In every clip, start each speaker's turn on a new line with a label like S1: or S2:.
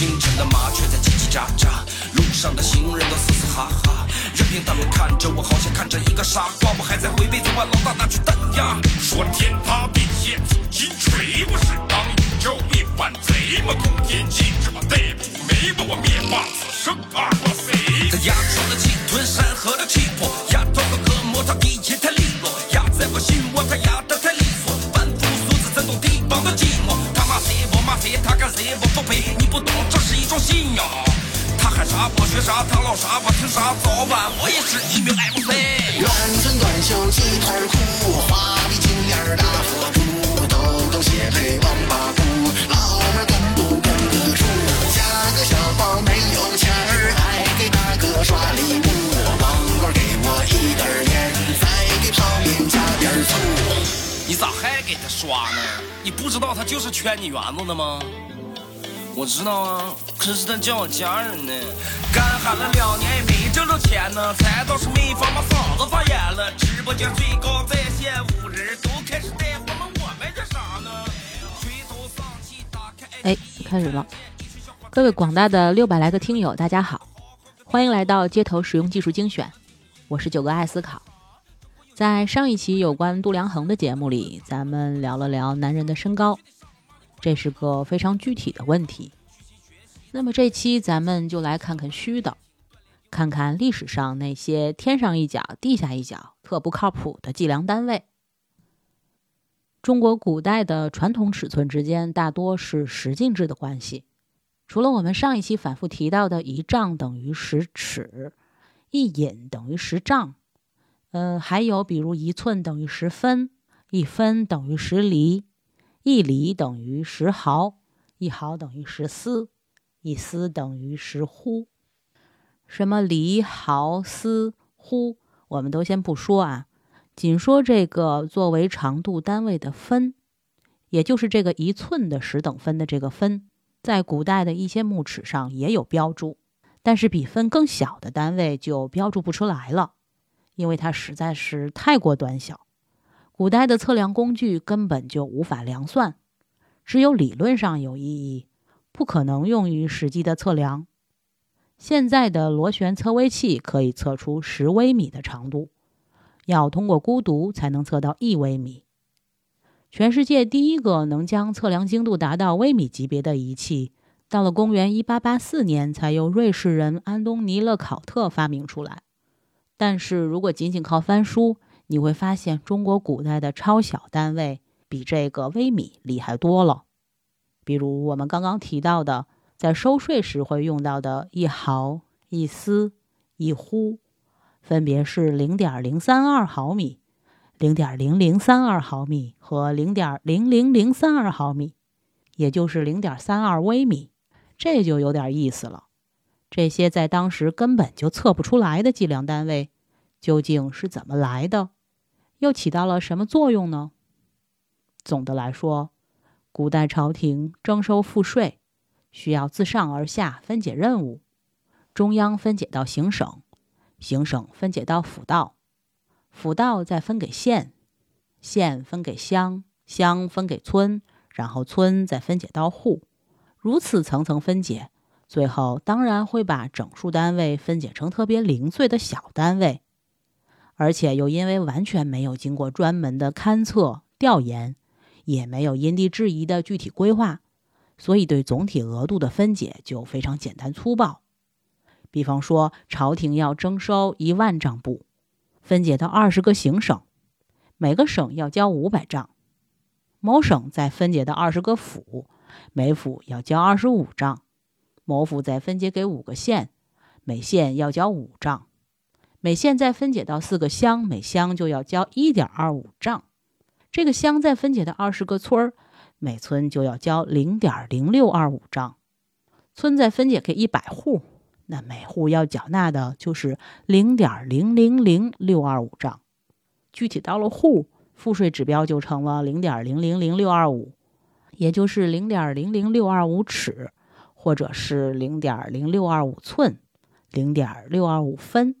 S1: 清晨的麻雀在叽叽喳喳，路上的行人都嘶嘶哈哈，任凭他们看着我，好像看着一个傻瓜。我还在回味昨晚老大那句单呀，说天塌地陷，金锤我是当朝一反贼嘛，通天禁止我逮捕没把我灭霸此生二哇塞！他压出了气吞山河的气魄，压断了恶魔，他一切太利落，压在我心窝，他压得太利索，凡夫俗子怎懂地方的寂寞？他骂谁我骂谁，他干谁我不配，你不懂种信仰。他喊啥我学啥，他唠啥我听啥，早晚我也是一名 MC。
S2: 圆寸短袖鸡腿裤，花臂金链大佛珠，抖抖鞋配王八裤，老妹跟不跟得住？加个小包没有钱儿，还给大哥刷礼物，光棍给我一根烟，再给泡面加点醋。
S1: 你咋还给他刷呢？你不知道他就是圈你园子的吗？我知道啊，可是他叫我家人呢。干喊了两年也没挣着钱呢，才倒是没法把嗓子发炎了。直播间最高在线五人都开始带货了，我们这啥呢？垂头丧气打开
S3: 哎，开始了。各位广大的六百来个听友，大家好，欢迎来到街头使用技术精选，我是九哥爱思考。在上一期有关度量衡的节目里，咱们聊了聊男人的身高，这是个非常具体的问题。那么这期咱们就来看看虚的，看看历史上那些天上一脚地下一脚、特不靠谱的计量单位。中国古代的传统尺寸之间大多是十进制的关系，除了我们上一期反复提到的一丈等于十尺，一引等于十丈。嗯，还有比如一寸等于十分，一分等于十厘，一厘等于十毫，一毫等于十丝，一丝等于十呼。什么厘、毫、丝、呼，我们都先不说啊，仅说这个作为长度单位的分，也就是这个一寸的十等分的这个分，在古代的一些木尺上也有标注，但是比分更小的单位就标注不出来了。因为它实在是太过短小，古代的测量工具根本就无法量算，只有理论上有意义，不可能用于实际的测量。现在的螺旋测微器可以测出十微米的长度，要通过孤独才能测到一微米。全世界第一个能将测量精度达到微米级别的仪器，到了公元一八八四年才由瑞士人安东尼勒考特发明出来。但是如果仅仅靠翻书，你会发现中国古代的超小单位比这个微米厉害多了。比如我们刚刚提到的，在收税时会用到的一毫、一丝、一呼，分别是零点零三二毫米、零点零零三二毫米和零点零零零三二毫米，也就是零点三二微米。这就有点意思了。这些在当时根本就测不出来的计量单位，究竟是怎么来的？又起到了什么作用呢？总的来说，古代朝廷征收赋税，需要自上而下分解任务，中央分解到行省，行省分解到府道，府道再分给县，县分给乡，乡分给村，然后村再分解到户，如此层层分解。最后当然会把整数单位分解成特别零碎的小单位，而且又因为完全没有经过专门的勘测调研，也没有因地制宜的具体规划，所以对总体额度的分解就非常简单粗暴。比方说，朝廷要征收一万丈布，分解到二十个行省，每个省要交五百丈；某省再分解到二十个府，每府要交二十五丈。某府再分解给五个县，每县要交五丈；每县再分解到四个乡，每乡就要交一点二五丈。这个乡再分解到二十个村儿，每村就要交零点零六二五丈。村再分解给一百户，那每户要缴纳的就是零点零零零六二五丈。具体到了户，赋税指标就成了零点零零零六二五，也就是零点零零六二五尺。或者是零点零六二五寸，零点六二五分。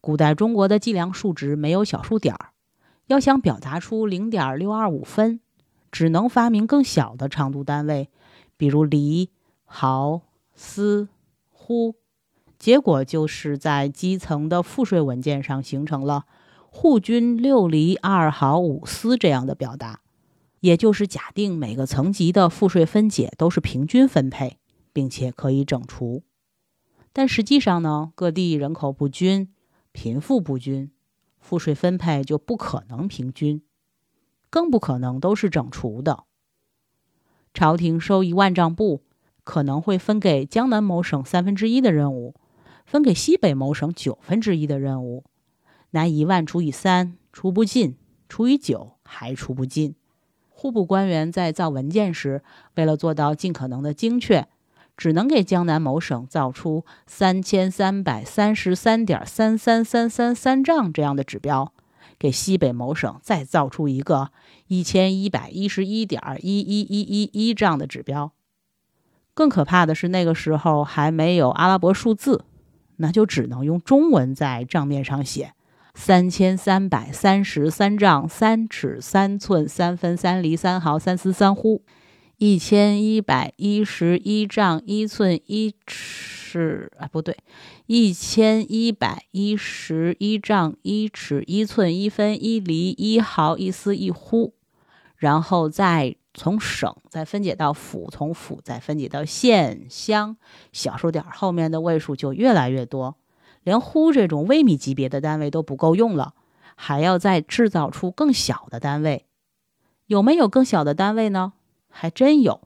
S3: 古代中国的计量数值没有小数点儿，要想表达出零点六二五分，只能发明更小的长度单位，比如厘、毫、丝、呼，结果就是在基层的赋税文件上形成了户均六厘二毫五丝这样的表达，也就是假定每个层级的赋税分解都是平均分配，并且可以整除。但实际上呢，各地人口不均、贫富不均，赋税分配就不可能平均，更不可能都是整除的。朝廷收一万丈布，可能会分给江南某省三分之一的任务，分给西北某省九分之一的任务。拿一万除以三，除不尽；除以九，还除不尽。户部官员在造文件时，为了做到尽可能的精确，只能给江南某省造出三千三百三十三点三三三三三丈这样的指标。给西北某省再造出一个一千一百一十一点一一一一一这样的指标。更可怕的是，那个时候还没有阿拉伯数字，那就只能用中文在账面上写：三千三百三十三丈三尺三寸三分三厘三毫三丝三呼，一千一百一十一丈一寸一尺啊，不对。一千一百一十一丈一尺一寸一分一厘一毫一丝一呼，然后再从省再分解到府，从府再分解到县乡，小数点后面的位数就越来越多，连呼这种微米级别的单位都不够用了，还要再制造出更小的单位。有没有更小的单位呢？还真有，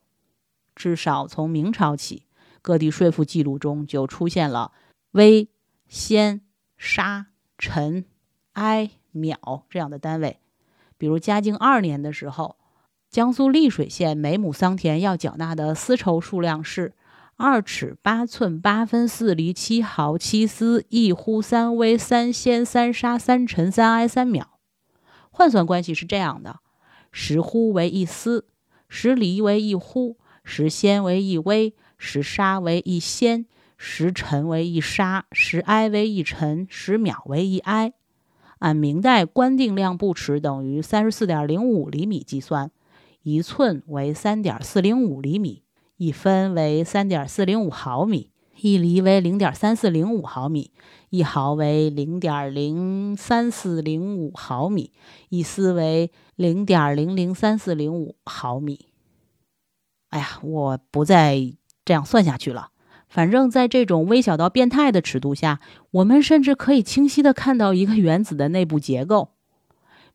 S3: 至少从明朝起，各地税赋记录中就出现了。微、先、沙、陈、哀、秒这样的单位，比如嘉靖二年的时候，江苏丽水县每亩桑田要缴纳的丝绸数量是二尺八寸八分四厘七毫七丝一呼三微三先三沙三尘三哀三秒。换算关系是这样的：十呼为一丝，十厘为一呼，十纤为一微，十沙为一纤。十尘为一沙，十哀为一尘，十秒为一哀。按明代官定量布尺等于三十四点零五厘米计算，一寸为三点四零五厘米，一分为三点四零五毫米，一厘为零点三四零五毫米，一毫为零点零三四零五毫米，一丝为零点零零三四零五毫米。哎呀，我不再这样算下去了。反正，在这种微小到变态的尺度下，我们甚至可以清晰地看到一个原子的内部结构。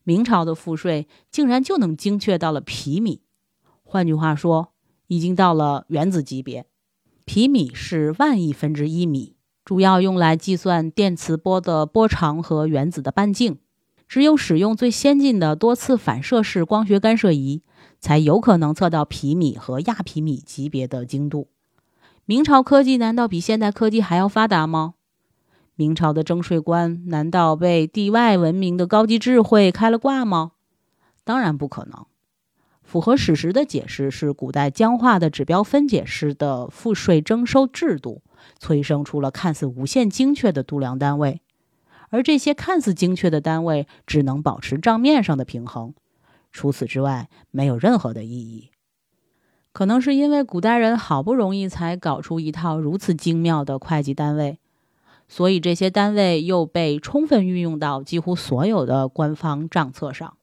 S3: 明朝的赋税竟然就能精确到了皮米，换句话说，已经到了原子级别。皮米是万亿分之一米，主要用来计算电磁波的波长和原子的半径。只有使用最先进的多次反射式光学干涉仪，才有可能测到皮米和亚皮米级别的精度。明朝科技难道比现代科技还要发达吗？明朝的征税官难道被地外文明的高级智慧开了挂吗？当然不可能。符合史实的解释是，古代僵化的指标分解式的赋税征收制度，催生出了看似无限精确的度量单位，而这些看似精确的单位只能保持账面上的平衡，除此之外没有任何的意义。可能是因为古代人好不容易才搞出一套如此精妙的会计单位，所以这些单位又被充分运用到几乎所有的官方账册上。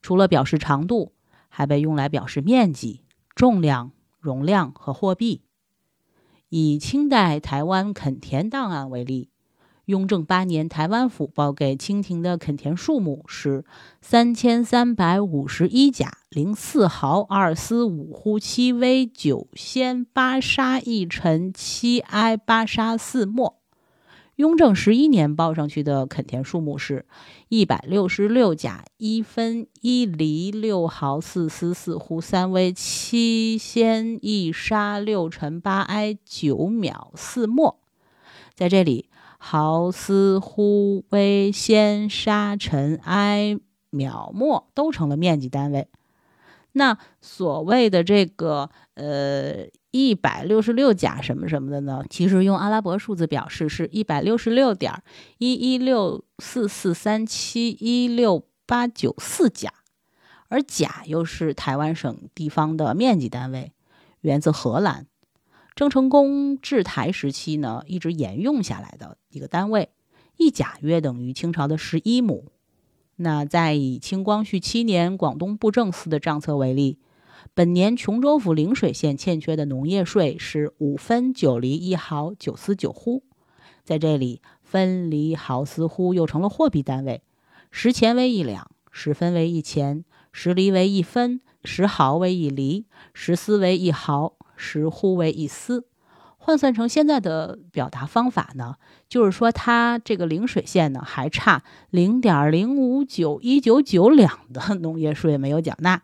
S3: 除了表示长度，还被用来表示面积、重量、容量和货币。以清代台湾垦田档案为例。雍正八年，台湾府报给清廷的垦田数目是三千三百五十一甲零四毫二丝五呼七微九先八沙一尘七埃八沙四末。雍正十一年报上去的垦田数目是一百六十六甲一分一厘六毫四丝四呼三微七先一沙六尘八埃九秒四末。在这里。毫丝呼微先沙尘埃秒末都成了面积单位。那所谓的这个呃一百六十六甲什么什么的呢？其实用阿拉伯数字表示是一百六十六点一一六四四三七一六八九四甲，而甲又是台湾省地方的面积单位，源自荷兰。郑成功治台时期呢，一直沿用下来的一个单位，一甲约等于清朝的十一亩。那在以清光绪七年广东布政司的账册为例，本年琼州府陵水县欠缺的农业税是五分九厘一毫九丝九斛。在这里，分厘毫丝斛又成了货币单位，十钱为一两，十分为一钱，十厘为一分，十毫为一厘，十丝为一毫。十斛为一丝，换算成现在的表达方法呢，就是说它这个陵水县呢还差零点零五九一九九两的农业税没有缴纳，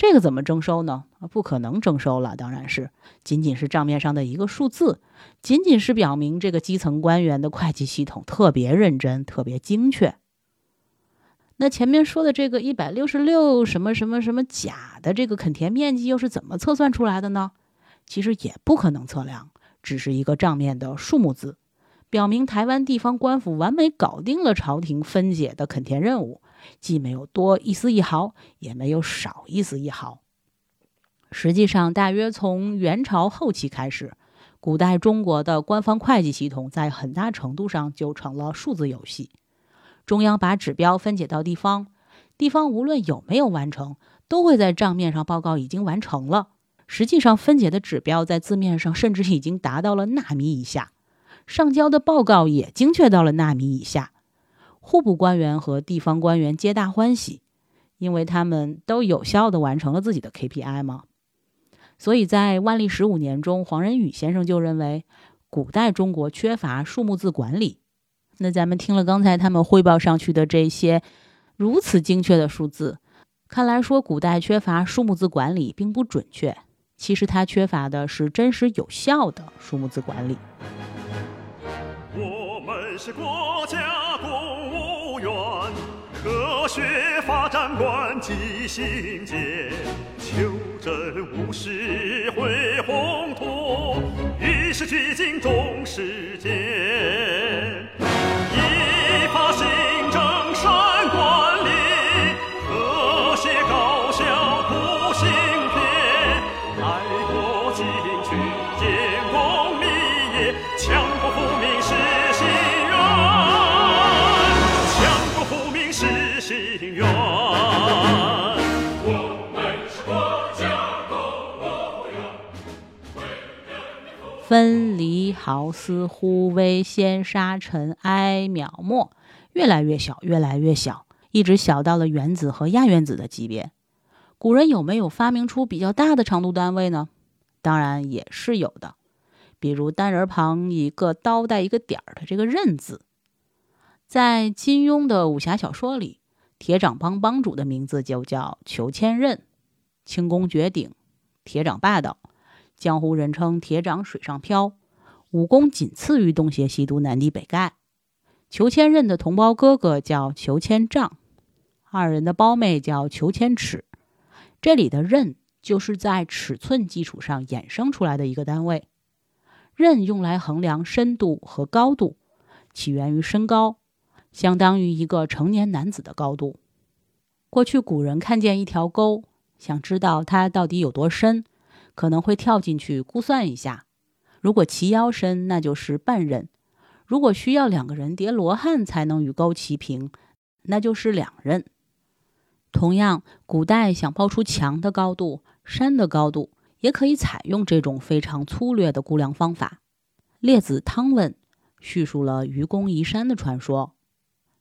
S3: 这个怎么征收呢？不可能征收了，当然是仅仅是账面上的一个数字，仅仅是表明这个基层官员的会计系统特别认真、特别精确。那前面说的这个一百六十六什么什么什么甲的这个垦田面积又是怎么测算出来的呢？其实也不可能测量，只是一个账面的数目字，表明台湾地方官府完美搞定了朝廷分解的垦田任务，既没有多一丝一毫，也没有少一丝一毫。实际上，大约从元朝后期开始，古代中国的官方会计系统在很大程度上就成了数字游戏。中央把指标分解到地方，地方无论有没有完成，都会在账面上报告已经完成了。实际上，分解的指标在字面上甚至已经达到了纳米以下，上交的报告也精确到了纳米以下。户部官员和地方官员皆大欢喜，因为他们都有效地完成了自己的 KPI 嘛。所以在万历十五年中，黄仁宇先生就认为，古代中国缺乏数目字管理。那咱们听了刚才他们汇报上去的这些如此精确的数字，看来说古代缺乏数目字管理并不准确。其实它缺乏的是真实有效的数目字管理。
S4: 我们是国家国，学发展观记心间，求真务实绘宏图，与时俱进重实践。
S3: 分离毫丝忽微先沙尘埃渺末，越来越小，越来越小，一直小到了原子和亚原子的级别。古人有没有发明出比较大的长度单位呢？当然也是有的，比如单人旁一个刀带一个点儿的这个刃字，在金庸的武侠小说里，铁掌帮帮主的名字就叫裘千仞，轻功绝顶，铁掌霸道。江湖人称“铁掌水上漂”，武功仅次于东邪西毒南帝北丐。裘千仞的同胞哥哥叫裘千丈，二人的胞妹叫裘千尺。这里的“仞”就是在尺寸基础上衍生出来的一个单位。仞用来衡量深度和高度，起源于身高，相当于一个成年男子的高度。过去古人看见一条沟，想知道它到底有多深。可能会跳进去估算一下，如果齐腰深，那就是半仞；如果需要两个人叠罗汉才能与沟齐平，那就是两仞。同样，古代想报出墙的高度、山的高度，也可以采用这种非常粗略的估量方法。列子《汤问》叙述了愚公移山的传说：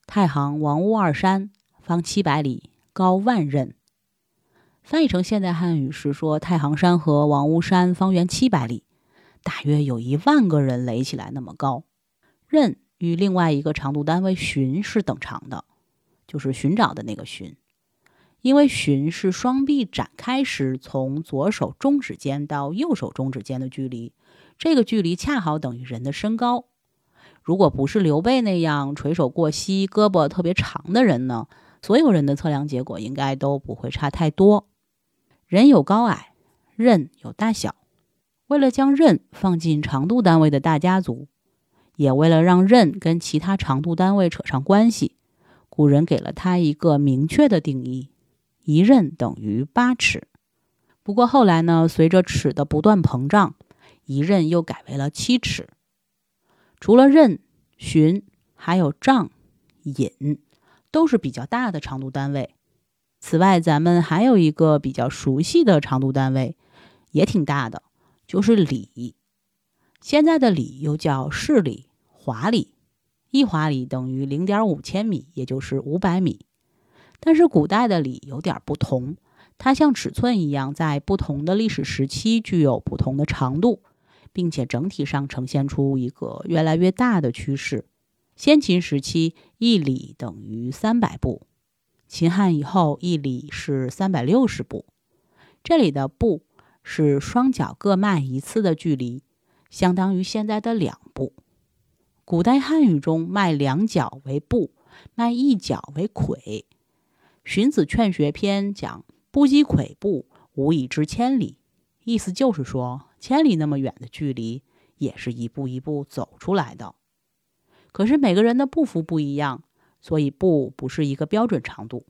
S3: 太行王屋二山，方七百里，高万仞。翻译成现代汉语是说，太行山和王屋山方圆七百里，大约有一万个人垒起来那么高。仞与另外一个长度单位寻是等长的，就是寻找的那个寻。因为寻是双臂展开时从左手中指尖到右手中指尖的距离，这个距离恰好等于人的身高。如果不是刘备那样垂手过膝、胳膊特别长的人呢，所有人的测量结果应该都不会差太多。人有高矮，仞有大小。为了将仞放进长度单位的大家族，也为了让仞跟其他长度单位扯上关系，古人给了它一个明确的定义：一仞等于八尺。不过后来呢，随着尺的不断膨胀，一仞又改为了七尺。除了仞、寻，还有丈、引，都是比较大的长度单位。此外，咱们还有一个比较熟悉的长度单位，也挺大的，就是里。现在的里又叫市里、华里，一华里等于零点五千米，也就是五百米。但是古代的里有点不同，它像尺寸一样，在不同的历史时期具有不同的长度，并且整体上呈现出一个越来越大的趋势。先秦时期，一里等于三百步。秦汉以后，一里是三百六十步。这里的步是双脚各迈一次的距离，相当于现在的两步。古代汉语中，迈两脚为步，迈一脚为跬。《荀子·劝学篇》讲：“不积跬步，无以至千里。”意思就是说，千里那么远的距离，也是一步一步走出来的。可是每个人的步幅不一样。所以步不是一个标准长度，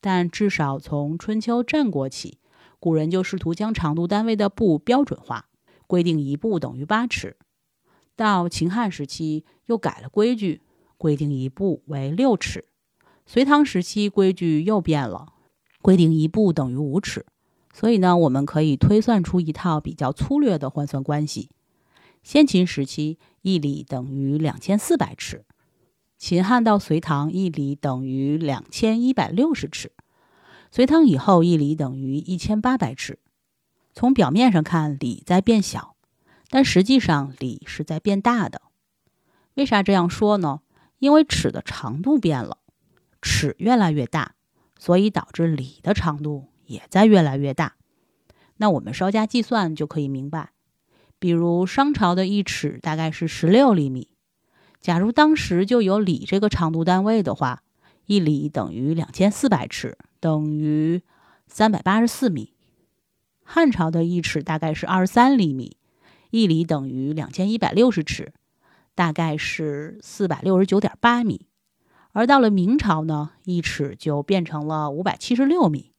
S3: 但至少从春秋战国起，古人就试图将长度单位的步标准化，规定一步等于八尺。到秦汉时期又改了规矩，规定一步为六尺。隋唐时期规矩又变了，规定一步等于五尺。所以呢，我们可以推算出一套比较粗略的换算关系：先秦时期一里等于两千四百尺。秦汉到隋唐，一里等于两千一百六十尺；隋唐以后，一里等于一千八百尺。从表面上看，里在变小，但实际上里是在变大的。为啥这样说呢？因为尺的长度变了，尺越来越大，所以导致里的长度也在越来越大。那我们稍加计算就可以明白，比如商朝的一尺大概是十六厘米。假如当时就有里这个长度单位的话，一里等于两千四百尺，等于三百八十四米。汉朝的一尺大概是二十三厘米，一里等于两千一百六十尺，大概是四百六十九点八米。而到了明朝呢，一尺就变成了五百七十六米。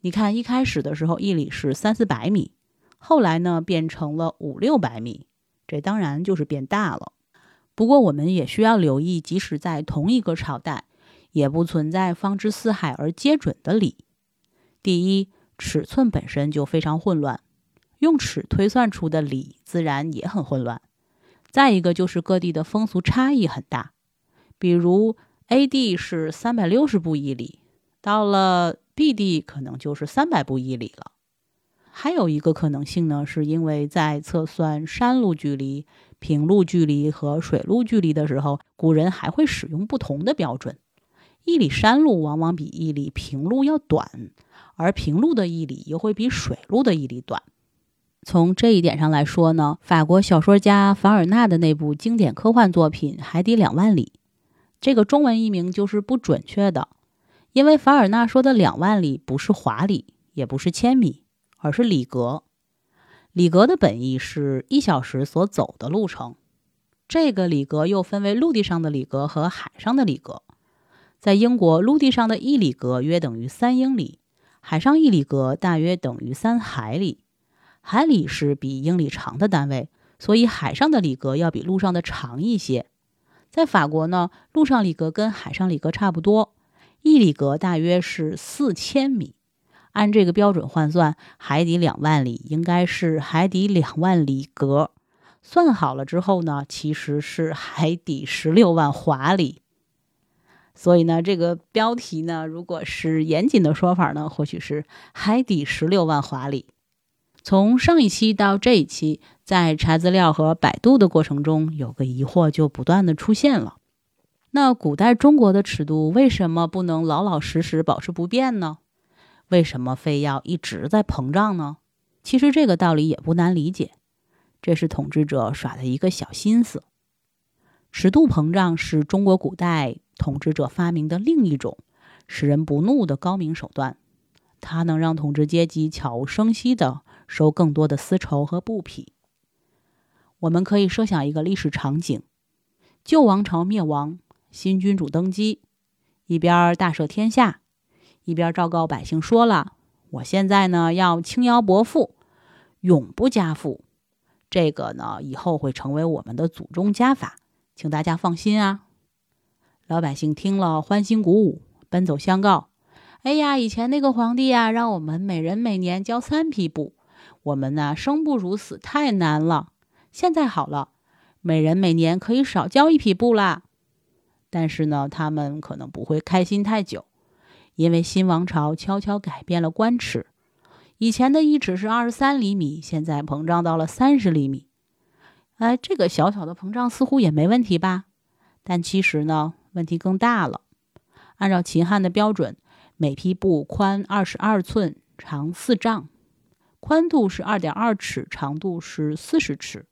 S3: 你看，一开始的时候一里是三四百米，后来呢变成了五六百米，这当然就是变大了。不过，我们也需要留意，即使在同一个朝代，也不存在方知四海而皆准的理。第一，尺寸本身就非常混乱，用尺推算出的理自然也很混乱。再一个就是各地的风俗差异很大，比如 A 地是三百六十步一里，到了 B 地可能就是三百步一里了。还有一个可能性呢，是因为在测算山路距离。平路距离和水路距离的时候，古人还会使用不同的标准。一里山路往往比一里平路要短，而平路的一里又会比水路的一里短。从这一点上来说呢，法国小说家凡尔纳的那部经典科幻作品《海底两万里》，这个中文译名就是不准确的，因为凡尔纳说的两万里不是华里，也不是千米，而是里格。里格的本意是一小时所走的路程。这个里格又分为陆地上的里格和海上的里格。在英国，陆地上的一里格约等于三英里，海上一里格大约等于三海里。海里是比英里长的单位，所以海上的里格要比陆上的长一些。在法国呢，陆上里格跟海上里格差不多，一里格大约是四千米。按这个标准换算，海底两万里应该是海底两万里格。算好了之后呢，其实是海底十六万华里。所以呢，这个标题呢，如果是严谨的说法呢，或许是海底十六万华里。从上一期到这一期，在查资料和百度的过程中，有个疑惑就不断的出现了：那古代中国的尺度为什么不能老老实实保持不变呢？为什么非要一直在膨胀呢？其实这个道理也不难理解，这是统治者耍的一个小心思。尺度膨胀是中国古代统治者发明的另一种使人不怒的高明手段，它能让统治阶级悄无声息地收更多的丝绸和布匹。我们可以设想一个历史场景：旧王朝灭亡，新君主登基，一边大赦天下。一边昭告百姓说了：“我现在呢要轻徭薄赋，永不加赋。”这个呢，以后会成为我们的祖宗家法，请大家放心啊。老百姓听了欢欣鼓舞，奔走相告：“哎呀，以前那个皇帝呀，让我们每人每年交三匹布，我们呢生不如死，太难了。现在好了，每人每年可以少交一匹布啦。”但是呢，他们可能不会开心太久，因为新王朝悄悄改变了官尺，以前的一尺是二十三厘米，现在膨胀到了三十厘米。哎，这个小小的膨胀似乎也没问题吧？但其实呢，问题更大了。按照秦汉的标准，每匹布宽二十二寸，长四丈，宽度是二点二尺，长度是四十尺。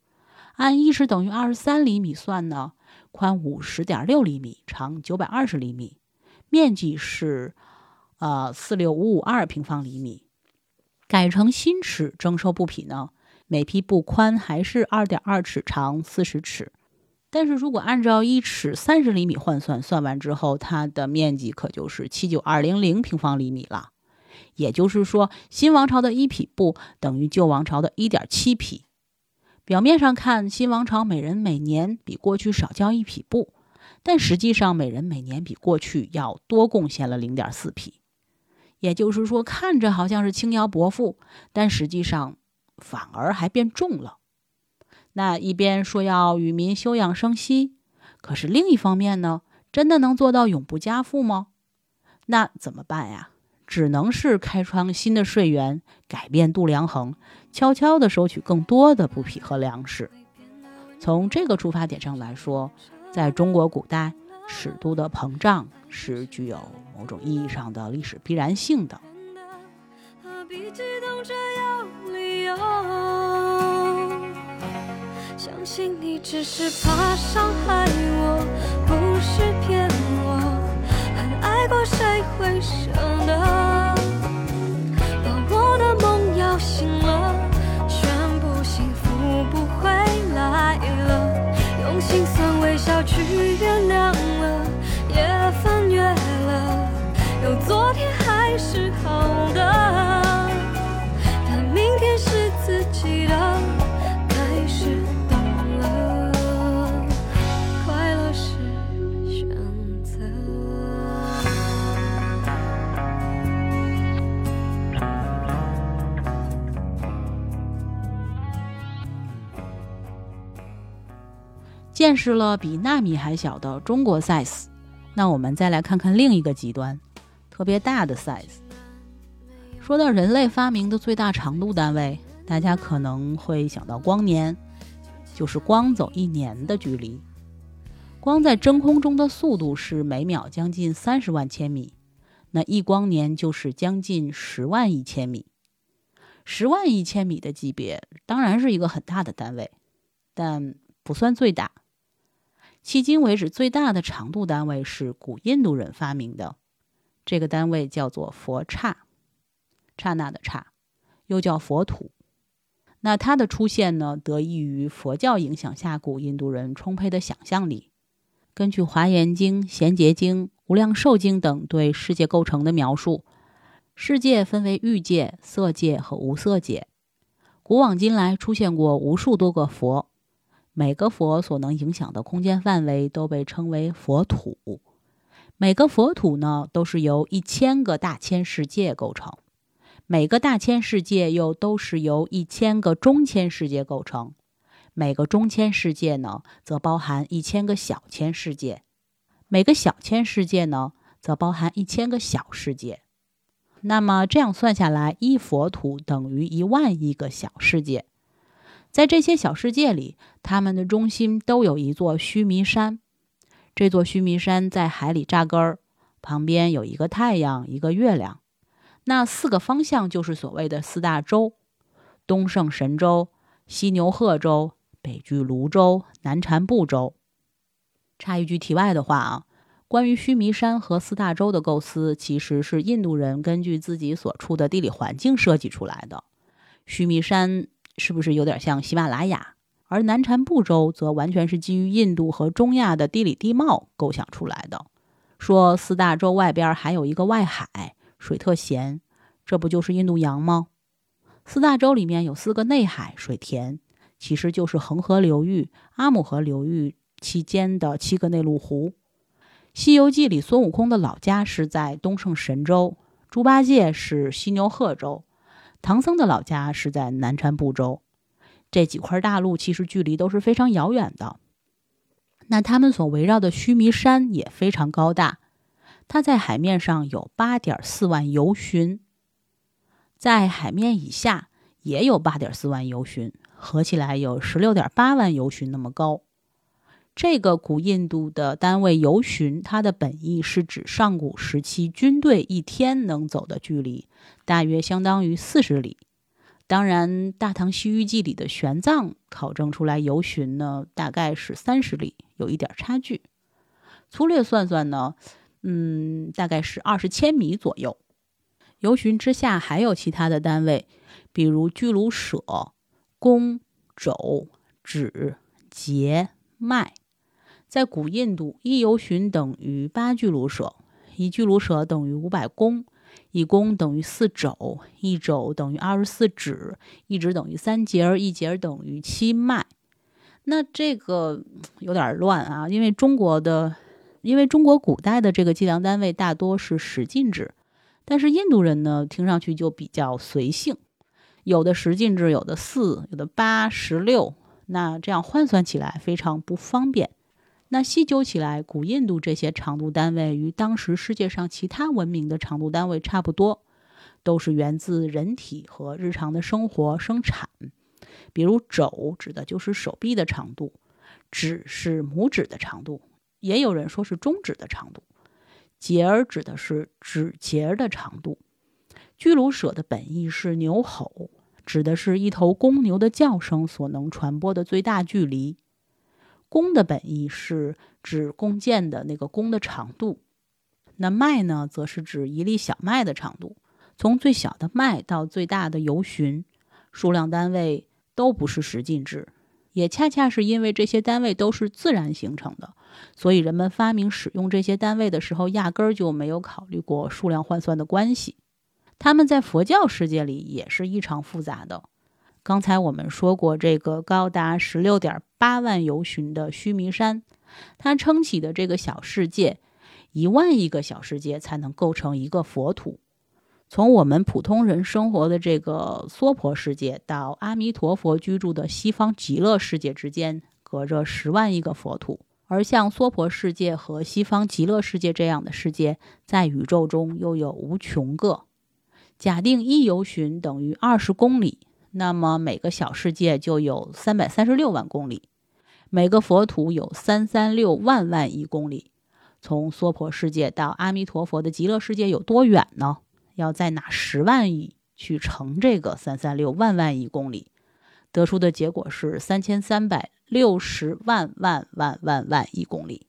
S3: 按一尺等于二十三厘米算呢？宽五十点六厘米，长九百二十厘米，面积是呃四六五五二平方厘米。改成新尺征收布匹呢，每匹布宽还是二点二尺，长四十尺。但是如果按照一尺三十厘米换算，算完之后，它的面积可就是七九二零零平方厘米了。也就是说，新王朝的一匹布等于旧王朝的一点七匹。表面上看，新王朝每人每年比过去少交一匹布，但实际上每人每年比过去要多贡献了零点四匹。也就是说，看着好像是轻徭薄赋，但实际上反而还变重了。那一边说要与民休养生息，可是另一方面呢，真的能做到永不加赋吗？那怎么办呀？只能是开创新的税源，改变度量衡，悄悄地收取更多的布匹和粮食。从这个出发点上来说，在中国古代，尺度的膨胀是具有某种意义上的历史必然性的。
S5: 何必激动着要理由？相信你只是怕伤害我，不是骗我。很爱过，谁会舍得？把我的梦摇醒了，全部幸福不回来了。用心酸微笑去原谅了，也翻，有昨天还是好的。但明天是自己的，开始懂了，快乐是选择。
S3: 见识了比纳米还小的中国 size，那我们再来看看另一个极端，特别大的 size。说到人类发明的最大长度单位，大家可能会想到光年，就是光走一年的距离。光在真空中的速度是每秒将近三十万千米，那一光年就是将近十万亿千米。十万亿千米的级别当然是一个很大的单位，但不算最大。迄今为止最大的长度单位是古印度人发明的，这个单位叫做佛刹，刹那的刹，又叫佛土。那它的出现呢，得益于佛教影响下古印度人充沛的想象力。根据《华严经》《贤劫经》《无量寿经》等对世界构成的描述，世界分为欲界、色界和无色界。古往今来出现过无数多个佛。每个佛所能影响的空间范围都被称为佛土，每个佛土呢都是由一千个大千世界构成，每个大千世界又都是由一千个中千世界构成，每个中千世界呢则包含一千个小千世界，每个小千世界呢则包含一千个小世界。那么这样算下来，一佛土等于一万亿个小世界。在这些小世界里，它们的中心都有一座须弥山。这座须弥山在海里扎根儿，旁边有一个太阳，一个月亮。那四个方向就是所谓的四大洲：东胜神州、西牛贺州、北俱泸州、南禅部洲。插一句题外的话啊，关于须弥山和四大洲的构思，其实是印度人根据自己所处的地理环境设计出来的。须弥山。是不是有点像喜马拉雅？而南禅部洲则完全是基于印度和中亚的地理地貌构想出来的。说四大洲外边还有一个外海，水特咸，这不就是印度洋吗？四大洲里面有四个内海，水甜；其实就是恒河流域、阿姆河流域期间的七个内陆湖。《西游记》里孙悟空的老家是在东胜神州，猪八戒是西牛贺州，唐僧的老家是在南禅部洲。这几块大陆其实距离都是非常遥远的。那他们所围绕的须弥山也非常高大，它在海面上有八点四万游巡，在海面以下也有八点四万游巡，合起来有十六点八万游巡那么高。这个古印度的单位游巡，它的本意是指上古时期军队一天能走的距离，大约相当于四十里。当然，《大唐西域记》里的玄奘考证出来游巡呢，大概是三十里，有一点差距。粗略算算呢，嗯，大概是二十千米左右。游巡之下还有其他的单位，比如居鲁舍、弓、肘、指、节、脉。在古印度，一游巡等于八居鲁舍，一居鲁舍等于五百弓。一弓等于四肘，一肘等于二十四指，一指等于三节，一节等于七迈。那这个有点乱啊，因为中国的，因为中国古代的这个计量单位大多是十进制，但是印度人呢，听上去就比较随性，有的十进制，有的四，有的八、十六，那这样换算起来非常不方便。那细究起来，古印度这些长度单位与当时世界上其他文明的长度单位差不多，都是源自人体和日常的生活生产。比如肘指的就是手臂的长度，指是拇指的长度，也有人说是中指的长度。节儿指的是指节的长度。居鲁舍的本意是牛吼，指的是一头公牛的叫声所能传播的最大距离。弓的本意是指弓箭的那个弓的长度，那麦呢，则是指一粒小麦的长度。从最小的麦到最大的游巡，数量单位都不是十进制，也恰恰是因为这些单位都是自然形成的，所以人们发明使用这些单位的时候，压根儿就没有考虑过数量换算的关系。他们在佛教世界里也是异常复杂的。刚才我们说过，这个高达十六点八万游巡的须弥山，它撑起的这个小世界，一万亿个小世界才能构成一个佛土。从我们普通人生活的这个娑婆世界到阿弥陀佛居住的西方极乐世界之间，隔着十万亿个佛土。而像娑婆世界和西方极乐世界这样的世界，在宇宙中又有无穷个。假定一游巡等于二十公里。那么每个小世界就有三百三十六万公里，每个佛土有三三六万万亿公里。从娑婆世界到阿弥陀佛的极乐世界有多远呢？要再拿十万亿去乘这个三三六万万亿公里，得出的结果是三千三百六十万万万万万亿公里。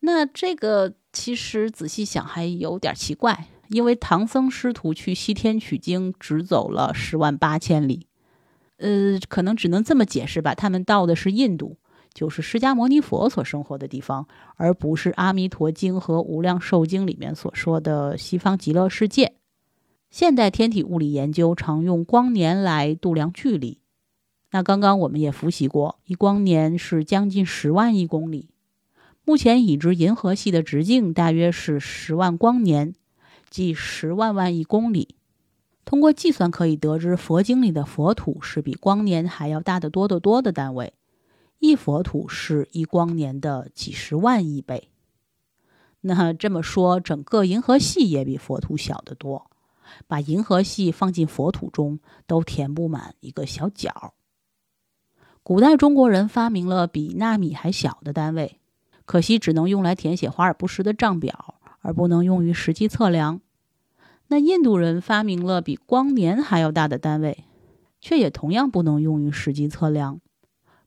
S3: 那这个其实仔细想还有点奇怪。因为唐僧师徒去西天取经只走了十万八千里，呃，可能只能这么解释吧。他们到的是印度，就是释迦牟尼佛所生活的地方，而不是《阿弥陀经》和《无量寿经》里面所说的西方极乐世界。现代天体物理研究常用光年来度量距离。那刚刚我们也复习过，一光年是将近十万亿公里。目前已知银河系的直径大约是十万光年。即十万万亿公里，通过计算可以得知，佛经里的佛土是比光年还要大得多得多的单位，一佛土是一光年的几十万亿倍。那这么说，整个银河系也比佛土小得多，把银河系放进佛土中，都填不满一个小角。古代中国人发明了比纳米还小的单位，可惜只能用来填写华而不实的账表。而不能用于实际测量。那印度人发明了比光年还要大的单位，却也同样不能用于实际测量。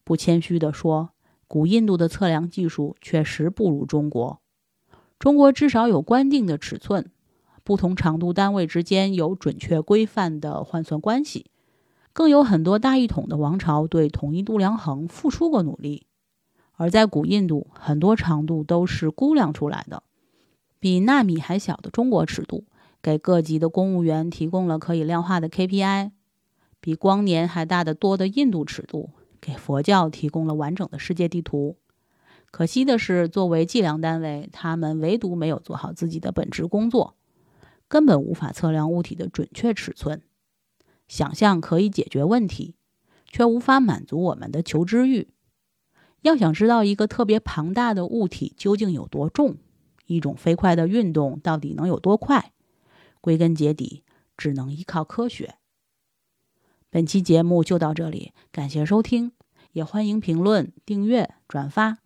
S3: 不谦虚地说，古印度的测量技术确实不如中国。中国至少有官定的尺寸，不同长度单位之间有准确规范的换算关系，更有很多大一统的王朝对统一度量衡付出过努力。而在古印度，很多长度都是估量出来的。比纳米还小的中国尺度，给各级的公务员提供了可以量化的 KPI；比光年还大得多的印度尺度，给佛教提供了完整的世界地图。可惜的是，作为计量单位，他们唯独没有做好自己的本职工作，根本无法测量物体的准确尺寸。想象可以解决问题，却无法满足我们的求知欲。要想知道一个特别庞大的物体究竟有多重，一种飞快的运动到底能有多快，归根结底只能依靠科学。本期节目就到这里，感谢收听，也欢迎评论、订阅、转发。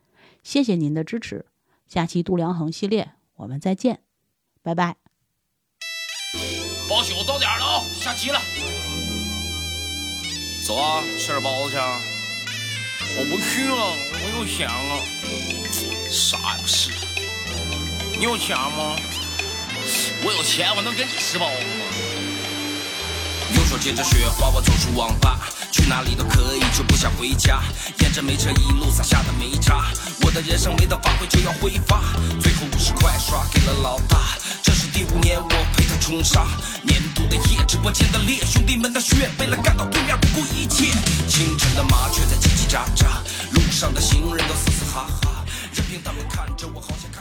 S3: 谢谢您的支持，下期度量衡系列我们再见，拜拜。
S1: 包宿到点了啊、下棋了。走啊，吃点包子去啊。我不去了，我又闲了。啥也不是。你有钱吗？我有钱，我能给你吃包子吗？右手接着雪花，我走出网吧，去哪里都可以，就不想回家。沿着煤车一路撒下的煤渣，我的人生没得发挥就要挥发。最后五十块刷给了老大，这是第五年我陪他冲杀。年度的夜，直播间的烈，兄弟们的血，为了干到对面不顾一切。清晨的麻雀在叽叽喳喳，路上的行人都嘶嘶哈哈，任凭他们看着我，好像。